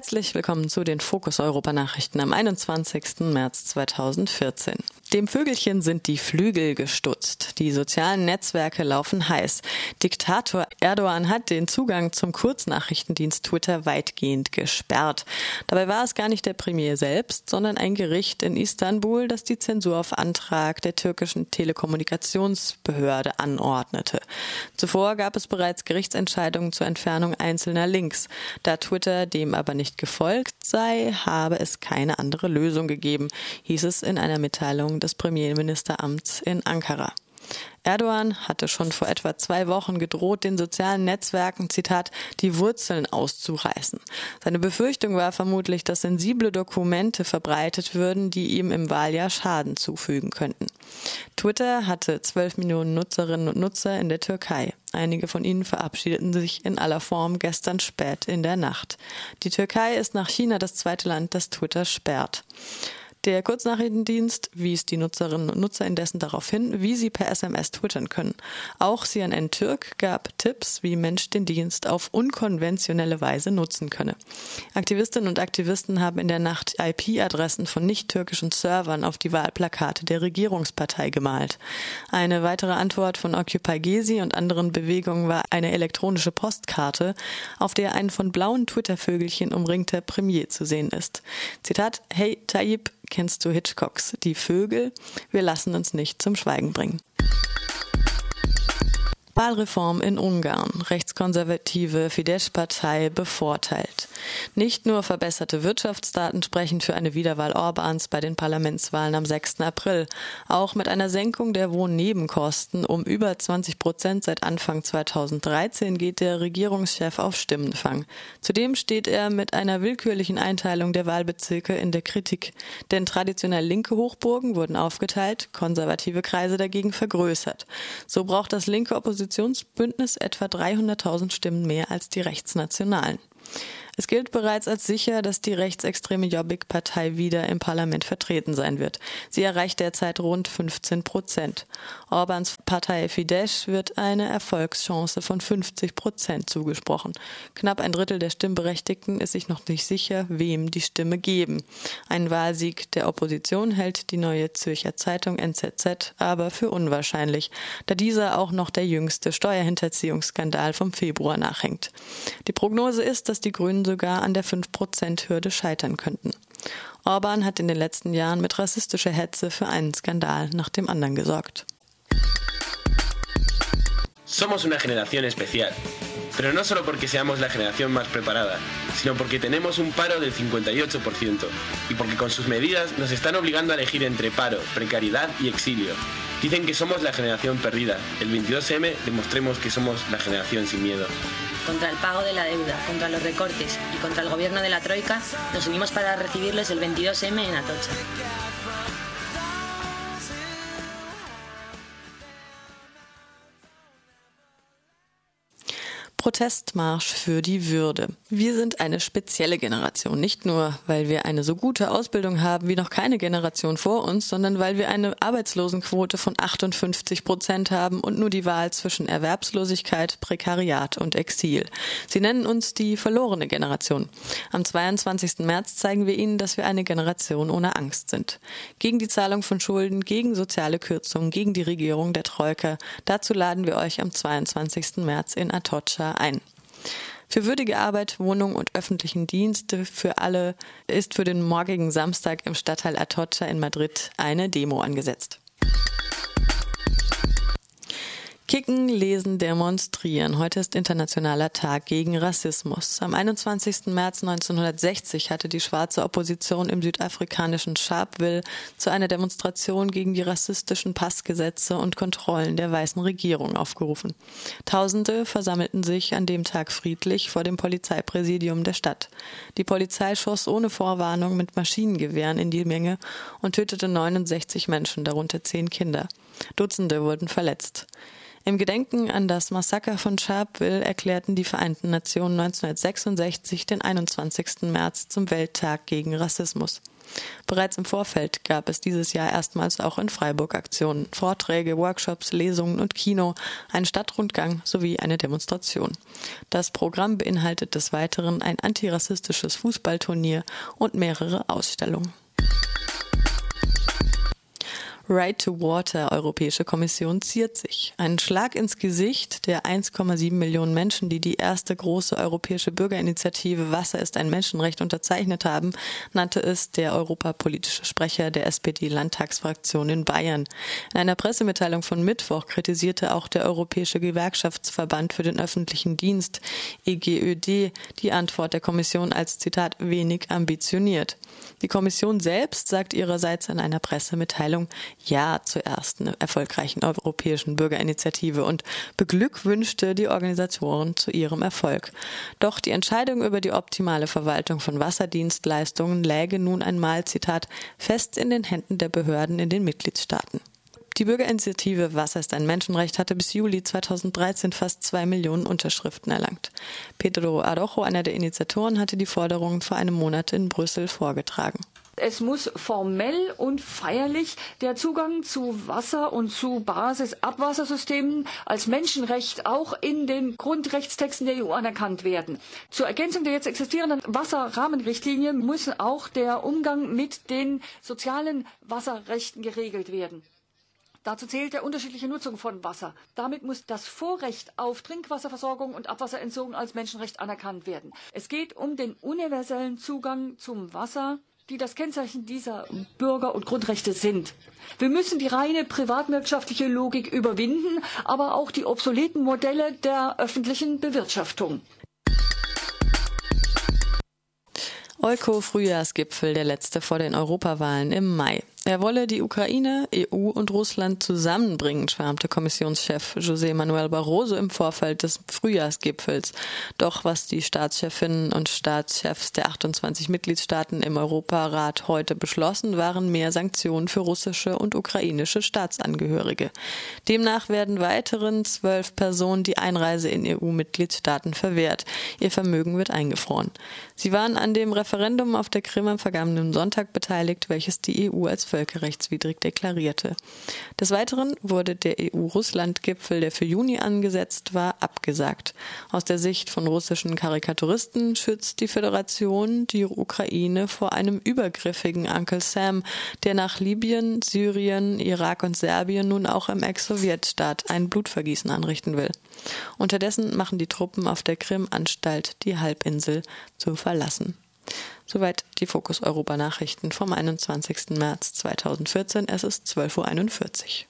Herzlich willkommen zu den Fokus Europa Nachrichten am 21. März 2014. Dem Vögelchen sind die Flügel gestutzt. Die sozialen Netzwerke laufen heiß. Diktator Erdogan hat den Zugang zum Kurznachrichtendienst Twitter weitgehend gesperrt. Dabei war es gar nicht der Premier selbst, sondern ein Gericht in Istanbul, das die Zensur auf Antrag der türkischen Telekommunikationsbehörde anordnete. Zuvor gab es bereits Gerichtsentscheidungen zur Entfernung einzelner Links. Da Twitter dem aber nicht gefolgt sei, habe es keine andere Lösung gegeben, hieß es in einer Mitteilung des Premierministeramts in Ankara. Erdogan hatte schon vor etwa zwei Wochen gedroht, den sozialen Netzwerken, Zitat, die Wurzeln auszureißen. Seine Befürchtung war vermutlich, dass sensible Dokumente verbreitet würden, die ihm im Wahljahr Schaden zufügen könnten. Twitter hatte zwölf Millionen Nutzerinnen und Nutzer in der Türkei. Einige von ihnen verabschiedeten sich in aller Form gestern spät in der Nacht. Die Türkei ist nach China das zweite Land, das Twitter sperrt. Der Kurznachrichtendienst wies die Nutzerinnen und Nutzer indessen darauf hin, wie sie per SMS twittern können. Auch CNN Türk gab Tipps, wie Mensch den Dienst auf unkonventionelle Weise nutzen könne. Aktivistinnen und Aktivisten haben in der Nacht IP-Adressen von nicht-türkischen Servern auf die Wahlplakate der Regierungspartei gemalt. Eine weitere Antwort von Occupy Gezi und anderen Bewegungen war eine elektronische Postkarte, auf der ein von blauen Twitter-Vögelchen umringter Premier zu sehen ist. Zitat, Hey Tayyip, kennst du Hitchcocks Die Vögel? Wir lassen uns nicht zum Schweigen bringen. Wahlreform in Ungarn. Rechtskonservative Fidesz-Partei bevorteilt. Nicht nur verbesserte Wirtschaftsdaten sprechen für eine Wiederwahl Orbans bei den Parlamentswahlen am 6. April. Auch mit einer Senkung der Wohnnebenkosten um über 20 Prozent seit Anfang 2013 geht der Regierungschef auf Stimmenfang. Zudem steht er mit einer willkürlichen Einteilung der Wahlbezirke in der Kritik. Denn traditionell linke Hochburgen wurden aufgeteilt, konservative Kreise dagegen vergrößert. So braucht das linke Oppositionsbündnis etwa 300.000 Stimmen mehr als die Rechtsnationalen. Es gilt bereits als sicher, dass die rechtsextreme Jobbik-Partei wieder im Parlament vertreten sein wird. Sie erreicht derzeit rund 15 Prozent. Orbans Partei Fidesz wird eine Erfolgschance von 50 Prozent zugesprochen. Knapp ein Drittel der Stimmberechtigten ist sich noch nicht sicher, wem die Stimme geben. Ein Wahlsieg der Opposition hält die neue Zürcher Zeitung NZZ aber für unwahrscheinlich, da dieser auch noch der jüngste Steuerhinterziehungsskandal vom Februar nachhängt. Die Prognose ist, dass die Grünen sogar an der 5-Prozent-Hürde scheitern könnten. Orban hat in den letzten Jahren mit rassistischer Hetze für einen Skandal nach dem anderen gesorgt. Somos una generación especial, pero no solo porque seamos la generación más preparada, sino porque tenemos un paro del 58% y porque con sus medidas nos están obligando a elegir entre paro, precariedad y exilio. Dicen que somos la generación perdida. El 22M demostremos que somos la generación sin miedo contra el pago de la deuda, contra los recortes y contra el gobierno de la Troika, nos unimos para recibirles el 22M en Atocha. Protestmarsch für die Würde. Wir sind eine spezielle Generation, nicht nur, weil wir eine so gute Ausbildung haben wie noch keine Generation vor uns, sondern weil wir eine Arbeitslosenquote von 58 Prozent haben und nur die Wahl zwischen Erwerbslosigkeit, Prekariat und Exil. Sie nennen uns die verlorene Generation. Am 22. März zeigen wir Ihnen, dass wir eine Generation ohne Angst sind. Gegen die Zahlung von Schulden, gegen soziale Kürzungen, gegen die Regierung der Troika. Dazu laden wir euch am 22. März in Atocha ein. Für würdige Arbeit, Wohnung und öffentlichen Dienste für alle ist für den morgigen Samstag im Stadtteil Atocha in Madrid eine Demo angesetzt. Kicken, lesen, demonstrieren. Heute ist Internationaler Tag gegen Rassismus. Am 21. März 1960 hatte die schwarze Opposition im südafrikanischen Sharpeville zu einer Demonstration gegen die rassistischen Passgesetze und Kontrollen der weißen Regierung aufgerufen. Tausende versammelten sich an dem Tag friedlich vor dem Polizeipräsidium der Stadt. Die Polizei schoss ohne Vorwarnung mit Maschinengewehren in die Menge und tötete 69 Menschen, darunter zehn Kinder. Dutzende wurden verletzt. Im Gedenken an das Massaker von Sharpeville erklärten die Vereinten Nationen 1966 den 21. März zum Welttag gegen Rassismus. Bereits im Vorfeld gab es dieses Jahr erstmals auch in Freiburg Aktionen, Vorträge, Workshops, Lesungen und Kino, einen Stadtrundgang sowie eine Demonstration. Das Programm beinhaltet des Weiteren ein antirassistisches Fußballturnier und mehrere Ausstellungen. Right to Water Europäische Kommission ziert sich. Ein Schlag ins Gesicht der 1,7 Millionen Menschen, die die erste große europäische Bürgerinitiative Wasser ist ein Menschenrecht unterzeichnet haben, nannte es der europapolitische Sprecher der SPD-Landtagsfraktion in Bayern. In einer Pressemitteilung von Mittwoch kritisierte auch der Europäische Gewerkschaftsverband für den öffentlichen Dienst EGÖD die Antwort der Kommission als Zitat wenig ambitioniert. Die Kommission selbst sagt ihrerseits in einer Pressemitteilung, ja zur ersten erfolgreichen europäischen Bürgerinitiative und beglückwünschte die Organisatoren zu ihrem Erfolg. Doch die Entscheidung über die optimale Verwaltung von Wasserdienstleistungen läge nun einmal, Zitat, fest in den Händen der Behörden in den Mitgliedstaaten. Die Bürgerinitiative Wasser ist ein Menschenrecht hatte bis Juli 2013 fast zwei Millionen Unterschriften erlangt. Pedro Arojo, einer der Initiatoren, hatte die Forderungen vor einem Monat in Brüssel vorgetragen. Es muss formell und feierlich der Zugang zu Wasser und zu Basisabwassersystemen als Menschenrecht auch in den Grundrechtstexten der EU anerkannt werden. Zur Ergänzung der jetzt existierenden Wasserrahmenrichtlinie muss auch der Umgang mit den sozialen Wasserrechten geregelt werden. Dazu zählt der unterschiedliche Nutzung von Wasser. Damit muss das Vorrecht auf Trinkwasserversorgung und Abwasserentsorgung als Menschenrecht anerkannt werden. Es geht um den universellen Zugang zum Wasser die das Kennzeichen dieser Bürger- und Grundrechte sind. Wir müssen die reine privatwirtschaftliche Logik überwinden, aber auch die obsoleten Modelle der öffentlichen Bewirtschaftung. Euko-Frühjahrsgipfel, der letzte vor den Europawahlen im Mai. Er wolle die Ukraine, EU und Russland zusammenbringen, schwärmte Kommissionschef José Manuel Barroso im Vorfeld des Frühjahrsgipfels. Doch was die Staatschefinnen und Staatschefs der 28 Mitgliedstaaten im Europarat heute beschlossen, waren mehr Sanktionen für russische und ukrainische Staatsangehörige. Demnach werden weiteren zwölf Personen die Einreise in EU-Mitgliedstaaten verwehrt. Ihr Vermögen wird eingefroren. Sie waren an dem Referendum auf der Krim am vergangenen Sonntag beteiligt, welches die EU als völkerrechtswidrig deklarierte. Des Weiteren wurde der EU-Russland-Gipfel, der für Juni angesetzt war, abgesagt. Aus der Sicht von russischen Karikaturisten schützt die Föderation die Ukraine vor einem übergriffigen Uncle Sam, der nach Libyen, Syrien, Irak und Serbien nun auch im Ex-Sowjetstaat ein Blutvergießen anrichten will. Unterdessen machen die Truppen auf der Krim Anstalt, die Halbinsel zu verlassen. Soweit die Fokus Europa Nachrichten vom 21. März 2014. Es ist 12.41 Uhr.